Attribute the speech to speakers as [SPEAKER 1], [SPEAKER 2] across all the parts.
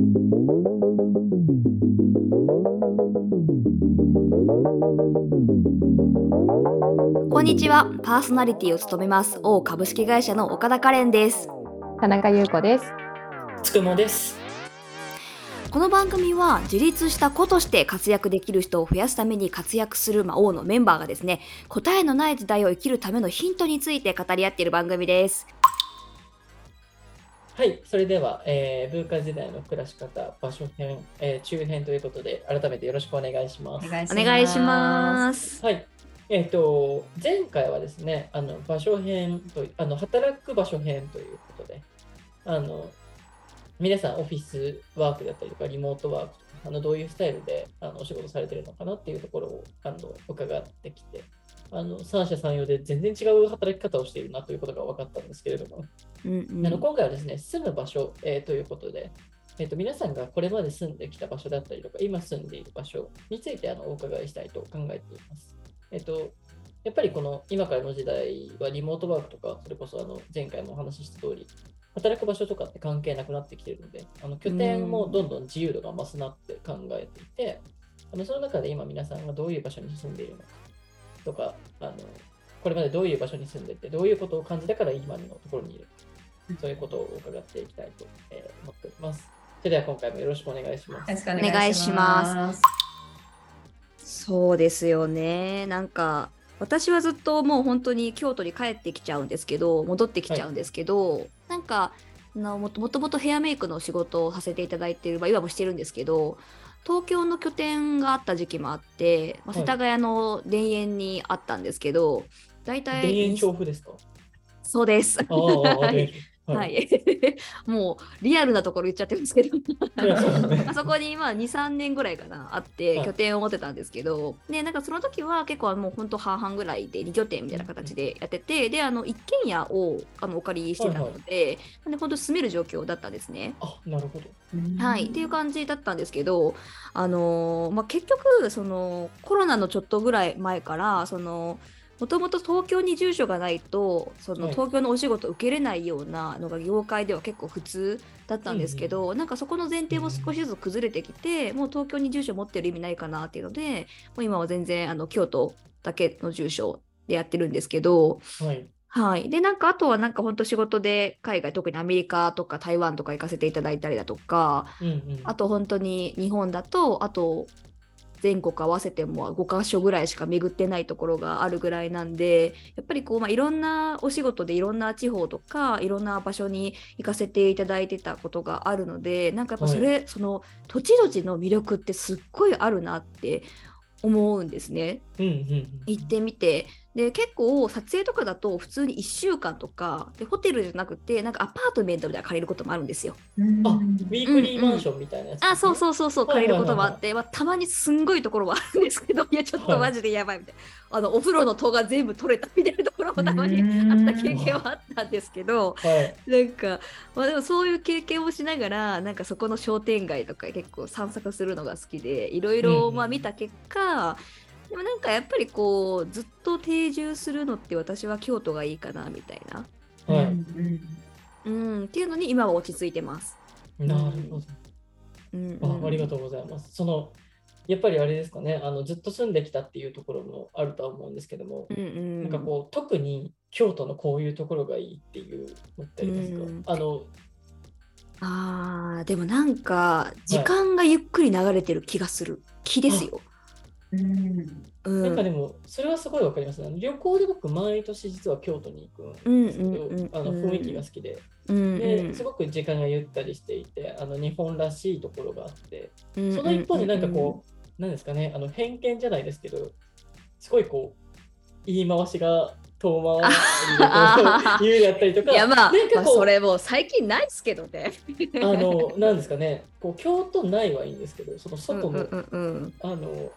[SPEAKER 1] こんにちはパーソナリティを務めます王株式会社の岡田カレンです
[SPEAKER 2] 田中優子です。
[SPEAKER 3] つくもです。
[SPEAKER 1] この番組は自立した子として活躍できる人を増やすために活躍する、まあ、王のメンバーがですね答えのない時代を生きるためのヒントについて語り合っている番組です
[SPEAKER 3] はい、それでは、えー文化時代の暮らし方、場所編、えー中編ということで、改めてよろしくお願いします。
[SPEAKER 2] 願い
[SPEAKER 1] お願いします
[SPEAKER 3] はい。えっ、と、前回はですね、あの場所編とあの、働く場所編ということで、あの、皆さんオフィスワークだったりとか、リモートワークとか、あのどういうスタイルであのお仕事されてるのかなっていうところをあの伺ってきて、あの三者三様で全然違う働き方をしているなということが分かったんですけれども、
[SPEAKER 1] うんうん
[SPEAKER 3] あの今回はですね、住む場所、えーということで、えーと、皆さんがこれまで住んできた場所だったりとか、今住んでいる場所についてあのお伺いしたいと考えています。えっ、と、やっぱりこの今からの時代はリモートワークとか、それこそあの前回もお話しした通り、働く場所とかって関係なくなってきているので、あの拠点もどんどん自由度が増すなって考えていて、あのその中で今皆さんがどういう場所に住んでいるのかとか、あのこれまでどういう場所に住んでて、どういうことを感じたから今のところにいるそういうことを伺っていきたいと、えー思っております。それでは今回もよろしくお願いします。
[SPEAKER 2] よろしくお
[SPEAKER 1] お願いしますそうですよねなんか私はずっともう本当に京都に帰ってきちゃうんですけど戻ってきちゃうんですけど、なんかあのもともともとヘアメイクの仕事をさせていただいている、まあ、今もしてるんですけど東京の拠点があった時期もあって、まあ、
[SPEAKER 3] はい。
[SPEAKER 1] 世田谷の田園にあったんですけど、大
[SPEAKER 3] 田
[SPEAKER 1] 体
[SPEAKER 3] 園調布ですか？
[SPEAKER 1] そうです。はい。もうリアルなところ言っちゃってるんですけど。あ そこにまあ23年ぐらいかなあって
[SPEAKER 3] はい。
[SPEAKER 1] 拠点を持ってたんですけど、でなんかその時は結構もう本当半々ぐらいで2拠点みたいな形でやってて、であの一軒家をあのお借りしてたので、なんで本当住める状況だったんですね。
[SPEAKER 3] あ、なるほど。
[SPEAKER 1] はい、っていう感じだったんですけど、あのーまあ、結局そのコロナのちょっとぐらい前からそのもともと東京に住所がないとその
[SPEAKER 3] はい
[SPEAKER 1] 東京のお仕事受けれないようなのが業界では結構普通だったんですけど、なんかそこの前提も少しずつ崩れてきて、もう東京に住所持ってる意味ないかなっていうのでもう今は全然あの京都だけの住所でやってるんですけど、
[SPEAKER 3] はい。
[SPEAKER 1] はい。で、なんか、あとはなんか本当仕事で海外、特にアメリカとか台湾とか行かせていただいたりだとか、
[SPEAKER 3] うんうん。
[SPEAKER 1] あと本当に日本だと、あと全国合わせても5カ所ぐらいしか巡ってないところがあるぐらいなんで、やっぱりこう、まあ、いろんなお仕事でいろんな地方とか、いろんな場所に行かせていただいてたことがあるので、なんかやっぱそれ、その土地土地の魅力ってすっごいあるなって思うんですね。
[SPEAKER 3] うんうんうん。
[SPEAKER 1] 行ってみてで結構撮影とかだと普通に1週間とかでホテルじゃなくてなんかアパートメントみたいなの借りることもあるんですよ。
[SPEAKER 3] あ、ウィークリーマンションみたいなやつ、
[SPEAKER 1] あそうそうそうそう
[SPEAKER 3] はいはいはい
[SPEAKER 1] 借りることもあって、まあ、たまにすんごいところはあるんですけどい。やちょっとマジでやばいみたいな、あのお風呂の戸が全部取れたみたいなところもたまにあった経験はあったんですけど
[SPEAKER 3] はい。
[SPEAKER 1] なんか、まあ、でもそういう経験をしながらなんかそこの商店街とか結構散策するのが好きでいろい
[SPEAKER 3] うん。
[SPEAKER 1] ろ見た結果、でもなんかやっぱりこうずっと定住するのって私は京都がいいかなみたいな、
[SPEAKER 3] はい。
[SPEAKER 1] うん、っていうのに今は落ち着いてます。
[SPEAKER 3] なるほど。
[SPEAKER 1] うん
[SPEAKER 3] あありがとうございます。その、やっぱりあれですかね、あのずっと住んできたっていうところもあるとは思うんですけども、
[SPEAKER 1] うんうん、
[SPEAKER 3] なんかこう、特に京都のこういうところがいいっていうのってありますか、
[SPEAKER 1] うん
[SPEAKER 3] あの、
[SPEAKER 1] あーでもなんか時間がゆっくり流れてる気がする、気ですよ。うん、
[SPEAKER 3] なんかでも、それはすごいわかります。ね。旅行で僕、毎年実は京都に行く
[SPEAKER 1] うん
[SPEAKER 3] んですけど、
[SPEAKER 1] うんうん
[SPEAKER 3] あの雰囲気が好きで、
[SPEAKER 1] うん
[SPEAKER 3] ですごく時間がゆったりしていて、あの日本らしいところがあって、
[SPEAKER 1] うん
[SPEAKER 3] その一方でなんかこう、なんですかね、あの偏見じゃないですけど、すごいこう、言い回しが遠回り言うだったりとか、
[SPEAKER 1] いやまあ、まあ、
[SPEAKER 3] なんかこう、
[SPEAKER 1] それもう最近ないっすけどね。
[SPEAKER 3] あの、なんですかね、こう京都内はいいんですけど、その外の、
[SPEAKER 1] うんうんうん。
[SPEAKER 3] あの、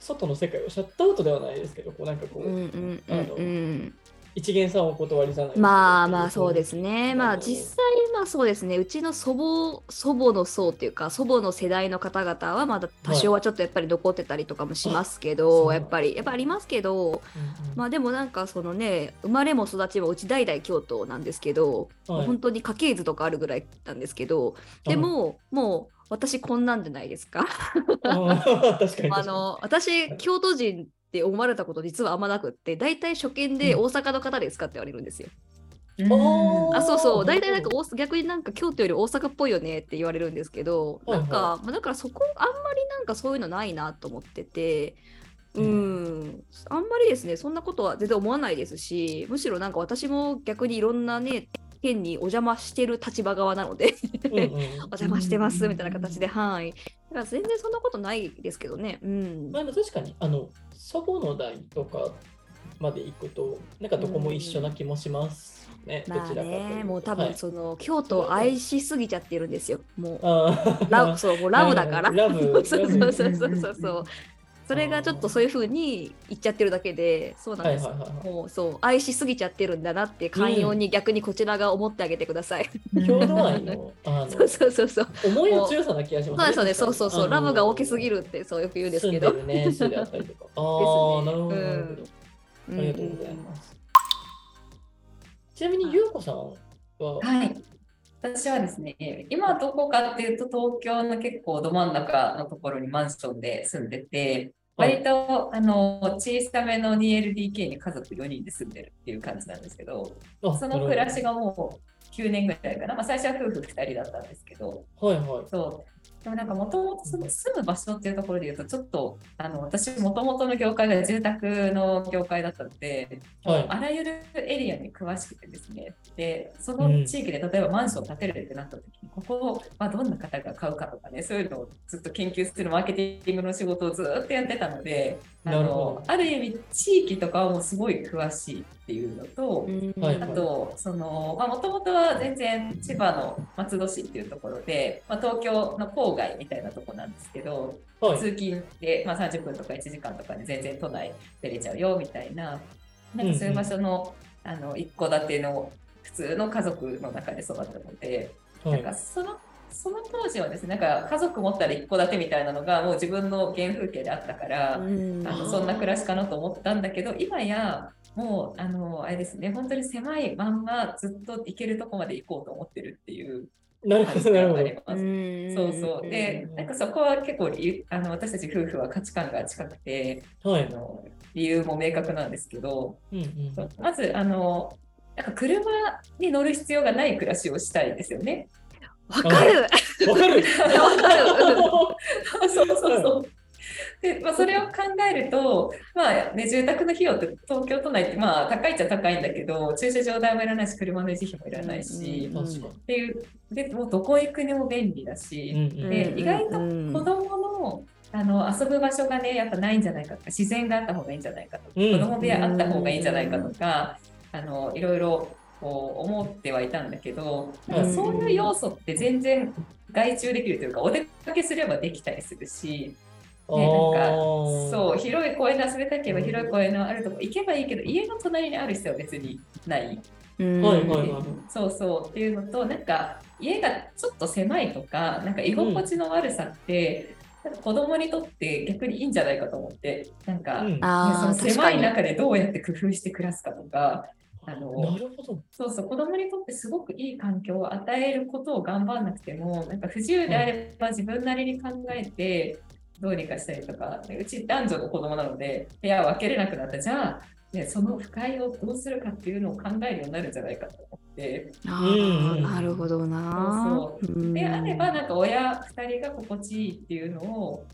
[SPEAKER 3] 外の世界をシャットアウトではないですけど、こうなんかこう、
[SPEAKER 1] うんうんうんうん
[SPEAKER 3] 一見さんお断りじゃない。
[SPEAKER 1] まあまあそうですね。まあ実際まあそうですね。うちの祖母祖母の層っていうか祖母の世代の方々はまだ多少はちょっとやっぱり残ってたりとかもしますけど、
[SPEAKER 3] はい
[SPEAKER 1] やっぱりやっぱありますけど、
[SPEAKER 3] うんうん。
[SPEAKER 1] まあでもなんかそのね生まれも育ちもうち代々京都なんですけど、
[SPEAKER 3] はい。
[SPEAKER 1] 本当に家系図とかあるぐらいなんですけど、でも、もう私こんなんじゃないですか。
[SPEAKER 3] あ
[SPEAKER 1] の私京都人って思われたこと実はあんまなくって大体初見で
[SPEAKER 3] うん。
[SPEAKER 1] 大阪の方ですかって言われるんですよ。
[SPEAKER 3] おー。
[SPEAKER 1] あそうそう。大体なんか大逆になんか京都より大阪っぽいよねって言われるんですけど、
[SPEAKER 3] はいはい。
[SPEAKER 1] なんか、まあ、だからそこあんまりなんかそういうのないなと思ってて。う
[SPEAKER 3] うん。
[SPEAKER 1] あんまりですねそんなことは全然思わないですしむしろなんか私も逆にいろんなね県にお邪魔してる立場側なので
[SPEAKER 3] うんうん。
[SPEAKER 1] お邪魔してますみたいな形ではいだから全然そんなことないですけどね。うん。
[SPEAKER 3] まあ、確かに、あの、祖母の代とかまで行くと、なんかどこも一緒な気もしますね。ど
[SPEAKER 1] まあ
[SPEAKER 3] ちらかというと。
[SPEAKER 1] ねもう多
[SPEAKER 3] はい。
[SPEAKER 1] 分その、京都を愛しすぎちゃってるんですよ。もうラブそうもうラブだから。
[SPEAKER 3] ラブ。
[SPEAKER 1] そうそうそうそうそうそうそう。それがちょっとそういう
[SPEAKER 3] う。
[SPEAKER 1] 風に言っちゃってるだけで、そうなんですよ。
[SPEAKER 3] はいはいはいはい
[SPEAKER 1] もうそう愛しすぎちゃってるんだなって寛容に逆にこちらが思ってあげてください。
[SPEAKER 3] 郷土愛の？あの
[SPEAKER 1] そうそうそうそう。
[SPEAKER 3] 思いの強さな気がします
[SPEAKER 1] そうですよね。そうそうそう。ラブが大きすぎ
[SPEAKER 3] る
[SPEAKER 1] るってそうよく言うんですけど。
[SPEAKER 3] 住んでる年数であったりとか。ああ、なるほど。なるほど
[SPEAKER 1] うん
[SPEAKER 3] ありがとうございます。ちなみに、ゆうこさんは、
[SPEAKER 2] はい。私はですね、今どこかっていうと、東京の結構ど真ん中のところにマンションで住んでて、
[SPEAKER 3] はい
[SPEAKER 2] 割とあの小さめの 2LDK に家族4人で住んでるっていう感じなんですけど、
[SPEAKER 3] あ
[SPEAKER 2] その暮らし
[SPEAKER 3] が。
[SPEAKER 2] がもう9年ぐらいかな、まあ、最初は夫婦2人だったんですけど、
[SPEAKER 3] はいはい。
[SPEAKER 2] そう。でもなんかもともと住む場所っていうところで言うと、ちょっとあの私、もともとの業界が住宅の業界だったので、
[SPEAKER 3] はい。
[SPEAKER 2] あらゆるエリアに詳しくてですね、でその地域で例えばマンションを建てるってなった時に、ここはどんな方が買うかとかね、そういうのをずっと研究するマーケティングの仕事をずっとやってたので、あ
[SPEAKER 3] なるほ
[SPEAKER 2] のある意味、地域とかはもうすごい詳しいっていうのと、あと、その、まあ、もともとは全然千葉の松戸市っていうところで、まあ、東京の郊外みたいなとこなんですけど、
[SPEAKER 3] はい。
[SPEAKER 2] 通勤で、まあ、30分とか1時間とかで全然都内出れちゃうよみたいな、なんかそういう場所の,、あの一戸建ての普通の家族の中で育ったので、
[SPEAKER 3] はい。
[SPEAKER 2] なんかそのその当時はですね、なんか家族持ったら一戸建てみたいなのがもう自分の原風景であったから、
[SPEAKER 1] うん
[SPEAKER 2] あのそんな暮らしかなと思ったんだけど、今やもうあのあれですね、本当に狭いまんまずっと行けるとこまで行こうと思ってるっていう
[SPEAKER 3] なるほど、なるほど
[SPEAKER 2] あ。ります。
[SPEAKER 1] うん
[SPEAKER 2] そうそう。で、なんかそこは結構あの私たち夫婦は価値観が近くて、あ
[SPEAKER 3] はい。
[SPEAKER 2] の理由も明確なんですけど、
[SPEAKER 3] うんうん
[SPEAKER 2] まずあのなんか車に乗る必要がない暮らしをしたいですよね。
[SPEAKER 1] わかる。
[SPEAKER 3] わかる。
[SPEAKER 1] わかる。
[SPEAKER 2] そうそうそう。でまあ、それを考えると、まあね、住宅の費用って東京都内ってまあ高いっちゃ高いんだけど駐車場代もいらないし車の維持費もいらないし、
[SPEAKER 1] うん
[SPEAKER 3] 確か
[SPEAKER 2] っていうでもうどこ行くにも便利だし、
[SPEAKER 3] に。うんうん
[SPEAKER 2] で意外と
[SPEAKER 1] うん。
[SPEAKER 2] 子供のあの遊ぶ場所がねやっぱないんじゃないかとか自然があった方がいいんじゃないかとか、
[SPEAKER 3] うん。
[SPEAKER 2] 子供部屋あった方がいいんじゃないかとか、あのいろいろこう思ってはいたんだけど、なん。かそういう要素って全然外注できるというかお出かけすればできたりするし、ね、なんかそう広い公園で遊びたければ広い公園のあるとこ行けばいいけど家の隣にある必要は別にない。
[SPEAKER 1] うん。
[SPEAKER 3] はいはいはい。
[SPEAKER 2] そうそうっていうのとなんか家がちょっと狭いとかなんか居心地の悪さって、なんか子供にとって逆にいいんじゃないかと思ってなんか、
[SPEAKER 3] うん。
[SPEAKER 2] ね
[SPEAKER 1] ああ、
[SPEAKER 2] その。狭い中でどうやって工夫して暮らすかとかあの
[SPEAKER 3] なるほど。
[SPEAKER 2] そうそう子供にとってすごくいい環境を与えることを頑張らなくてもなんか不自由であれば自分なりに考えてどうにかしたりとかうち男女の子供なので部屋を分けれなくなったじゃあ、ね、その不快をどうするかっていうのを考えるようになるんじゃないかと思って。
[SPEAKER 1] あ
[SPEAKER 3] うん
[SPEAKER 1] あ、なるほどな。
[SPEAKER 2] そう
[SPEAKER 1] うん
[SPEAKER 2] であれば、なんか親2人が心地いいっていうのを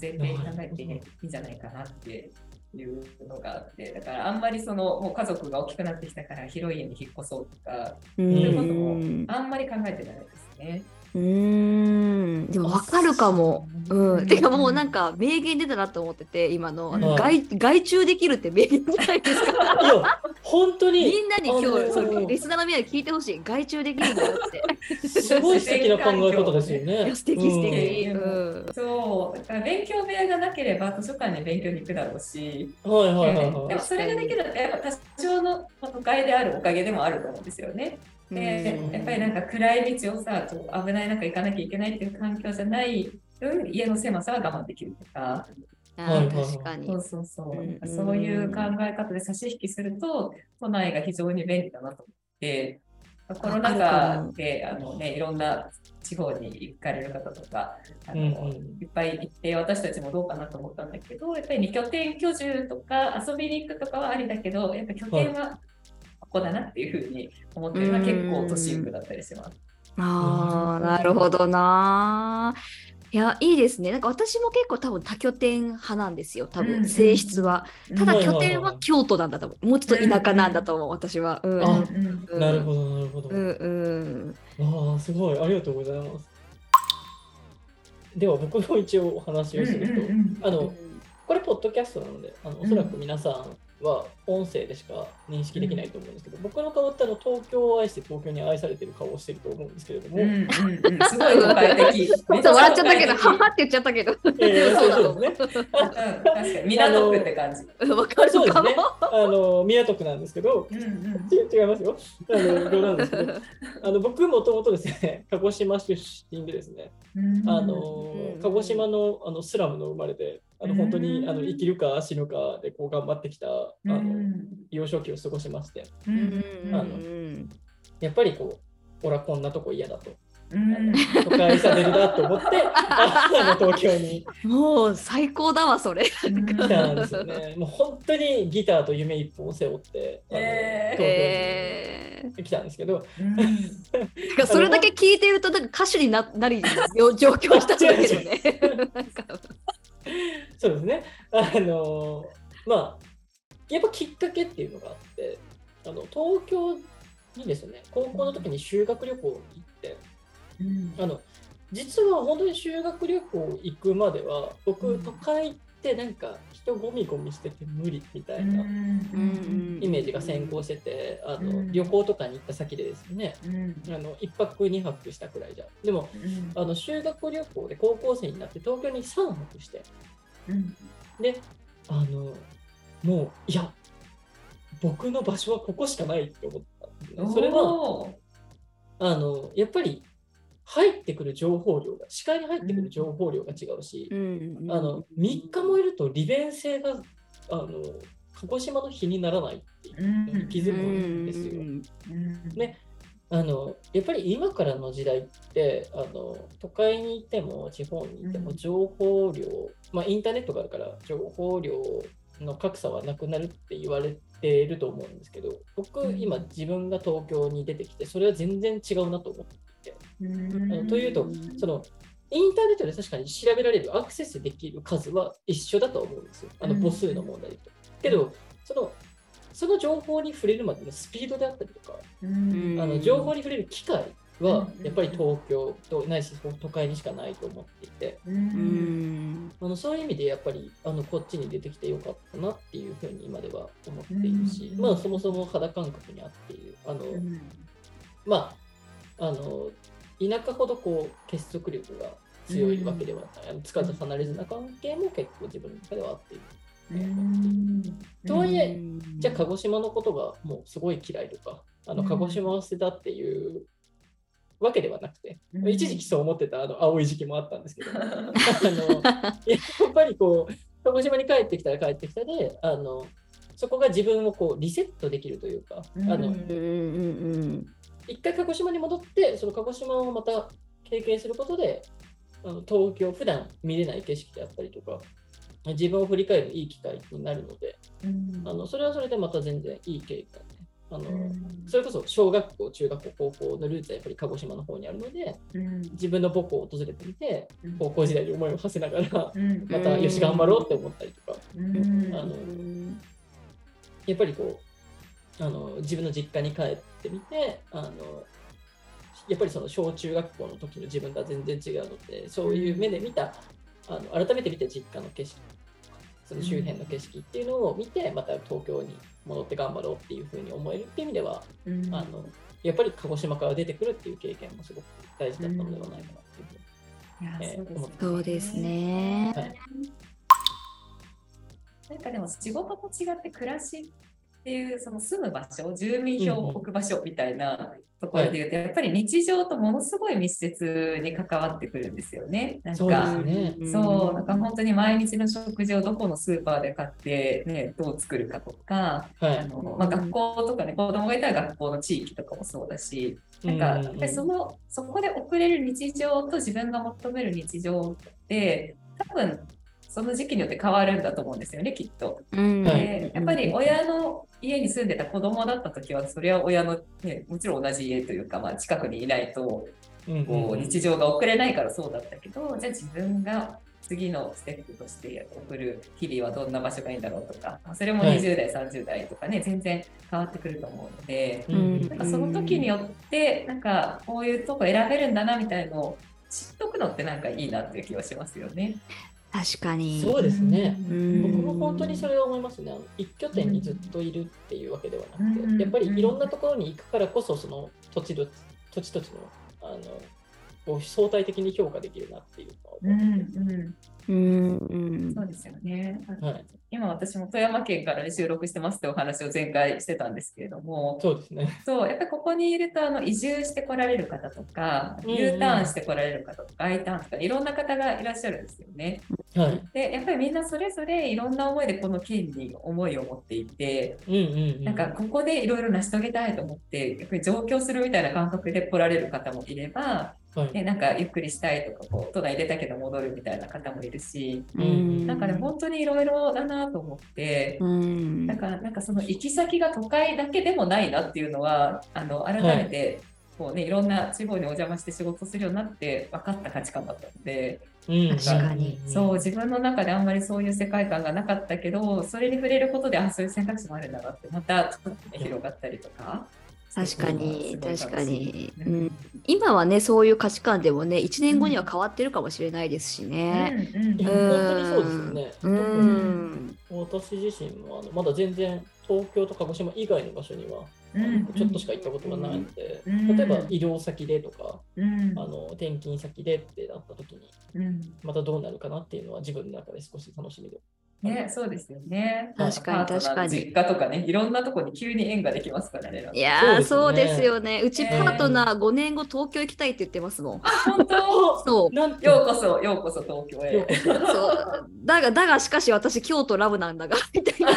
[SPEAKER 2] 前提に考えていいんじゃないかなっていうのがあって、だからあんまりそのもう家族が大きくなってきたから広い家に引っ越そうとか、
[SPEAKER 1] う
[SPEAKER 2] そういうことも
[SPEAKER 1] ん
[SPEAKER 2] あんまり考えてないですね。
[SPEAKER 1] うーんでも分かるかも。うん、てかもうなんか名言出たなと思ってて今のあの
[SPEAKER 3] はい
[SPEAKER 1] 外外注できるって名言じゃないですか。
[SPEAKER 3] いや、本当に。
[SPEAKER 1] みんなに今
[SPEAKER 3] あの
[SPEAKER 1] 日そうリスナーのみんなに聞いてほしい外注できるんだよって。
[SPEAKER 3] すごい素敵な考え方ですよ
[SPEAKER 1] い
[SPEAKER 3] ね
[SPEAKER 1] や。素敵素敵。
[SPEAKER 2] う
[SPEAKER 1] うんん
[SPEAKER 2] そう、だから勉強部屋がなければ図書館に勉強に行くだろうし、
[SPEAKER 3] うん。はいはいはい
[SPEAKER 2] で
[SPEAKER 3] はい
[SPEAKER 2] も。それができるってやっぱ多少の都会であるおかげでもあると思うんですよね。で
[SPEAKER 1] うん。
[SPEAKER 2] やっぱりなんか暗い道をさちょっと危ない中行かなきゃいけないっていう環境じゃない分家の狭さは我慢できるとか。
[SPEAKER 1] 確かに。
[SPEAKER 2] そ。うそうそう、
[SPEAKER 1] うん
[SPEAKER 2] そういう考え方で差し引きすると都内が非常に便利だなと思って。コロナ禍であの、ね、いろんな地方に行かれる方とかあの、
[SPEAKER 3] うんうん。
[SPEAKER 2] いっぱい行って私たちもどうかなと思ったんだけどやっぱり、ね、拠点居住とか遊びに行くとかはありだけどやっぱ拠点はここだなっていうふうに思ってるのは結構都市部だったりします。
[SPEAKER 1] ああ、なるほどな。いや、いいですね。なんか私も結構多分多拠点派なんですよ。多
[SPEAKER 2] うん
[SPEAKER 1] 分性質は。ただ
[SPEAKER 3] うん
[SPEAKER 1] 拠点は京都なんだと思う。もうちょっと田舎なんだと思う、私は。うん。
[SPEAKER 3] あ
[SPEAKER 2] うん
[SPEAKER 1] うん
[SPEAKER 3] なるほど、なるほど。
[SPEAKER 1] うんうん。
[SPEAKER 3] ああ、すごい、ありがとうございます。では、僕も一応お話をすると、あの、これ、ポッドキャストなので、あのおそらく皆さんは音声でしか認識できないと思うんですけど、僕の顔ってあの東京を愛して東京に愛されてる顔をしてると思うんですけれども、
[SPEAKER 2] うんうんうんすごい都会的。
[SPEAKER 1] ちょっと笑っちゃったけど、ははって言っちゃったけど。
[SPEAKER 3] えー
[SPEAKER 1] そう
[SPEAKER 3] そうですね。
[SPEAKER 2] うん、確かに港区って感じ。
[SPEAKER 1] う。わかるかも。
[SPEAKER 3] そうですね。あの港区なんですけど、
[SPEAKER 2] うんうん
[SPEAKER 3] ち違いますよ。あの冗談ですけど、あの僕もともとですね、鹿児島出身でですね、あの
[SPEAKER 1] うん
[SPEAKER 3] 鹿児島のあのスラムの生まれで、あの本当にあの生きるか死ぬかでこう頑張ってきたあの幼少期を過ごしまして、あのやっぱりこう、俺はこんなとこ嫌だと、
[SPEAKER 2] うん。
[SPEAKER 3] 都会されるなと思って、あの東京に。
[SPEAKER 1] もう最高だわ、それ。
[SPEAKER 3] 来たんですよね。もう本当にギターと夢一本を背負って、あの
[SPEAKER 2] えー。
[SPEAKER 3] 東京
[SPEAKER 1] え
[SPEAKER 3] に来たんですけど、
[SPEAKER 2] うん。
[SPEAKER 1] ー、かそれだけ聞いてるとなんか歌手にななりよ状況したんだけどね。
[SPEAKER 3] そうですね。あのまあ、やっぱきっかけっていうのがあって、あの東京にですね、高校の時に修学旅行に行って、あの実は本当に修学旅行行くまでは、僕、
[SPEAKER 2] うん。
[SPEAKER 3] 都会ってなんか人ゴミゴミしてて無理みたいなイメージが先行してて、あの
[SPEAKER 2] うん。
[SPEAKER 3] 旅行とかに行った先でですね、
[SPEAKER 2] うん。
[SPEAKER 3] あの1泊2泊したくらいじゃ。でも、あの修学旅行で高校生になって東京に3泊して、
[SPEAKER 2] うん。
[SPEAKER 3] で、あの、もう、いや、僕の場所はここしかないって思った。それは、
[SPEAKER 2] お
[SPEAKER 3] あの、やっぱり入ってくる情報量が、視界に入ってくる情報量が違うし、
[SPEAKER 1] うん。
[SPEAKER 3] あの、3日もいると利便性が、あの、鹿児島の日にならないっていう気づくんですよ。
[SPEAKER 2] うん。
[SPEAKER 3] ね。あのやっぱり今からの時代ってあの都会にいても地方にいても
[SPEAKER 2] うん。
[SPEAKER 3] 情報量、まあ、インターネットがあるから情報量の格差はなくなるって言われていると思うんですけど僕、
[SPEAKER 2] うん。
[SPEAKER 3] 今自分が東京に出てきてそれは全然違うなと思っというとそのインターネットで確かに調べられるアクセスできる数は一緒だと思うんですよ。あの
[SPEAKER 2] うん。
[SPEAKER 3] 母数の問題と。けどそのその情報に触れるまでのスピードであったりとか
[SPEAKER 2] うん。
[SPEAKER 3] あの情報に触れる機会は
[SPEAKER 2] うん。
[SPEAKER 3] やっぱり東京とないし都会にしかないと思っていて。あのそういう意味でやっぱりあのこっちに出てきてよかったなっていうふうに今では思っているし、
[SPEAKER 2] うん。
[SPEAKER 3] まあそもそも肌感覚にあっている。あの、まああの田舎ほどこう結束力が強いわけではない、あのつかず離れずな関係も結構自分の中ではあって。いる。とはいえじゃあ鹿児島のことがもうすごい嫌いとか、あの
[SPEAKER 2] うん。
[SPEAKER 3] 鹿児島を捨てたっていうわけではなくて、
[SPEAKER 2] うん。
[SPEAKER 3] 一時期そう思ってたあの青い時期もあったんですけど、あのやっぱりこう鹿児島に帰ってきたら帰ってきたで、あのそこが自分をこうリセットできるというか、あの
[SPEAKER 2] うん
[SPEAKER 1] うんうん
[SPEAKER 3] 一回鹿児島に戻って、その鹿児島をまた経験することで、あの東京、普段見れない景色であったりとか、自分を振り返るいい機会になるので、あのそれはそれでまた全然いい経験ね。あのそれこそ小学校、中学校、高校のルーツはやっぱり鹿児島の方にあるので、自分の母校を訪れてみて、高校時代に思いを馳せながら、またよし頑張ろうって思ったりとか、あのやっぱりこうあの自分の実家に帰ってみてあのやっぱりその小中学校の時の自分とは全然違うのでそういう目で見たあの改めて見た実家の景色その周辺の景色っていうのを見てまた東京に戻って頑張ろうっていうふうに思えるっていう意味ではあのやっぱり鹿児島から出てくるっていう経験もすごく大事だったのではないかなっていうふうにえー思って
[SPEAKER 1] そうですね。
[SPEAKER 3] はい。
[SPEAKER 2] なんかでも仕事と違って暮らしっていうその住む場所住民票を置く場所みたいなところで言うと、やっぱり日常とものすごい密接に関わってくるんですよね。なん
[SPEAKER 3] そうで
[SPEAKER 2] か
[SPEAKER 3] すね。
[SPEAKER 2] そう、なんか本当に毎日の食事をどこのスーパーで買って、ね、どう作るかとか、
[SPEAKER 3] はい。
[SPEAKER 2] あのまあ、学校とかね、子供がいたら学校の地域とかもそうだし、なんか、やっぱりその、そこで送れる日常と自分が求める日常って、多分、その時期によって変わるんだと思うんですよね、きっと。
[SPEAKER 1] うん。
[SPEAKER 3] はい。
[SPEAKER 2] でやっぱり親の家に住んでた子供だった時は、それは親の、ね、もちろん同じ家というか、まあ、近くにいないと、
[SPEAKER 3] うん
[SPEAKER 2] こう日常が送れないからそうだったけど、じゃあ自分が次のステップとして送る日々はどんな場所がいいんだろうとか、それも
[SPEAKER 3] はい。
[SPEAKER 2] 20代、30代とかね、全然変わってくると思うので、
[SPEAKER 3] うんうん。
[SPEAKER 2] なんかその時によって、なんかこういうとこ選べるんだなみたいのを知っとくのってなんかいいなっていう気はしますよね。
[SPEAKER 1] 確かに。
[SPEAKER 3] そうですね。
[SPEAKER 1] うん
[SPEAKER 3] 僕も本当にそれは思いますね。一拠点にずっといるっていうわけではなくて、
[SPEAKER 2] うん
[SPEAKER 3] やっぱりいろんなところに行くからこそ、その土地土地土地土地のあのこう相対的に評価できるなっていうのは
[SPEAKER 2] うんそうですよね。
[SPEAKER 3] はい
[SPEAKER 2] 今私も富山県から、ね、収録してますってお話を前回してたんですけれども、
[SPEAKER 3] そうですね。
[SPEAKER 2] そうやっぱりここにいるとあの移住してこられる方とか、U ターンしてこられる方とか、I ターンとかいろんな方がいらっしゃるんですよね。
[SPEAKER 3] はい。
[SPEAKER 2] でやっぱりみんなそれぞれいろんな思いでこの県に思いを持っていて、
[SPEAKER 3] うんうんうん。
[SPEAKER 2] なんかここでいろいろ成し遂げたいと思ってやっぱり上京するみたいな感覚で来られる方もいれば、
[SPEAKER 3] はい。
[SPEAKER 2] ね、なんかゆっくりしたいとかこう都内出たけど戻るみたいな方もいるし、
[SPEAKER 1] うん
[SPEAKER 2] なんかね本当にいろいろだなと思って。
[SPEAKER 1] うん
[SPEAKER 2] だからなんかその行き先が都会だけでもないなっていうのはあの改めてこう、ねい、ろんな地方にお邪魔して仕事するようになって分かった価値観だったので、
[SPEAKER 3] うん
[SPEAKER 1] 確かに。
[SPEAKER 2] そう自分の中であんまりそういう世界観がなかったけどそれに触れることであそういう選択肢もあるんだなってまたちょっと、ね、広がったりとか。
[SPEAKER 1] 確かに確かに。
[SPEAKER 2] い、
[SPEAKER 1] うん、今はねそういう価値観でもね1年後には変わってるかもしれないですしね。
[SPEAKER 2] うんうん。
[SPEAKER 3] 本当にそうですよね。
[SPEAKER 1] うん。
[SPEAKER 3] 私自身もあのまだ全然東京と鹿児島以外の場所には、
[SPEAKER 2] うん
[SPEAKER 3] ちょっとしか行ったことがないので、
[SPEAKER 2] うん。
[SPEAKER 3] 例えば医療先でとか、
[SPEAKER 2] うん。
[SPEAKER 3] あの転勤先でってなった時に、
[SPEAKER 2] うん。
[SPEAKER 3] またどうなるかなっていうのは自分の中で少し楽しみで。
[SPEAKER 2] ね、そうですよね。
[SPEAKER 1] 確かに確かに
[SPEAKER 2] 実家とかね、いろんなとこに急に縁ができますからね。
[SPEAKER 1] いやー
[SPEAKER 3] そ
[SPEAKER 1] そうう
[SPEAKER 3] です
[SPEAKER 1] よね。うち
[SPEAKER 2] ね
[SPEAKER 1] パートナー5年後東京行きたいって言ってますもん。
[SPEAKER 2] 本当？
[SPEAKER 1] そう
[SPEAKER 2] ようこそ、ようこそ東京へ。
[SPEAKER 1] そうだがだがしかし私京都ラブなんだが みたいな。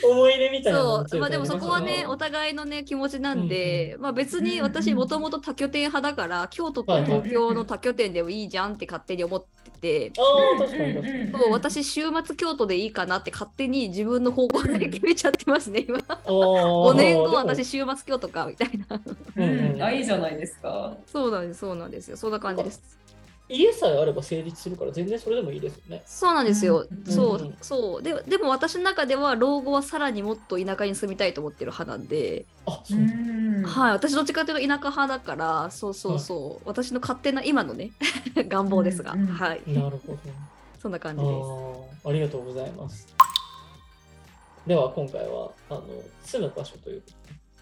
[SPEAKER 3] そ 思い出みたいなの
[SPEAKER 1] そう、まあでもそこはね、お互いのね、気持ちなんで、
[SPEAKER 3] うん
[SPEAKER 1] まあ別に私もともと多拠点派だから、京都と東京の多拠点でもいいじゃんって勝手に思ってて、
[SPEAKER 3] ああ、確かに確かに。
[SPEAKER 1] そう私週末京都でいいかなって勝手に自分の方向で決めちゃってますね、今。
[SPEAKER 3] あ
[SPEAKER 1] 5
[SPEAKER 3] 5
[SPEAKER 1] 年後私週末京都かみたいな。
[SPEAKER 2] うん
[SPEAKER 3] うん
[SPEAKER 2] あ、いいじゃないですか。
[SPEAKER 1] そうなんです、そうなんですよ。そんな感じです。
[SPEAKER 3] 家さえあれば成立するから全然それでもいいですよね。
[SPEAKER 1] そうなんですよ。
[SPEAKER 2] うん
[SPEAKER 1] そう、
[SPEAKER 3] うん
[SPEAKER 1] そう。ででも私の中では老後はさらにもっと田舎に住みたいと思ってる派なんで、
[SPEAKER 3] あ、そうう。
[SPEAKER 2] ん
[SPEAKER 1] はい、私どっちかというと田舎派だから、そうそうそう、私の勝手な今のね、願望ですが、
[SPEAKER 2] うんうん
[SPEAKER 1] はい、
[SPEAKER 3] なるほど。
[SPEAKER 1] そんな感
[SPEAKER 3] あ
[SPEAKER 1] じです。
[SPEAKER 3] ーありがとうございます。では今回はあの住む場所という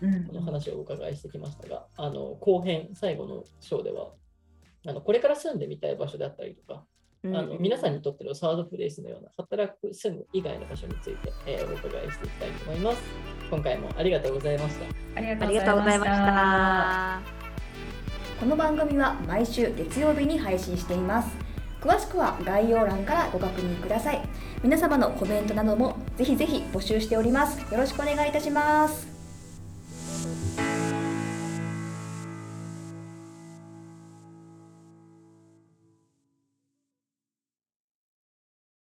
[SPEAKER 2] うん
[SPEAKER 3] この話をお伺いしてきましたが、あの後編、最後の章ではあのこれから住んでみたい場所であったりとか、
[SPEAKER 1] うん
[SPEAKER 3] あの皆さんにとってのサードプレイスのような働く、住む以外の場所について、えーお伺いしていきたいと思います。今回もありがとうございました。
[SPEAKER 2] ありがとうござい
[SPEAKER 1] ま
[SPEAKER 2] まし。
[SPEAKER 1] た。
[SPEAKER 4] この番組は毎週月曜日に配信しています詳しくは概要欄からご確認ください。皆様のコメントなどもぜひぜひ募集しております。よろしくお願いいたします。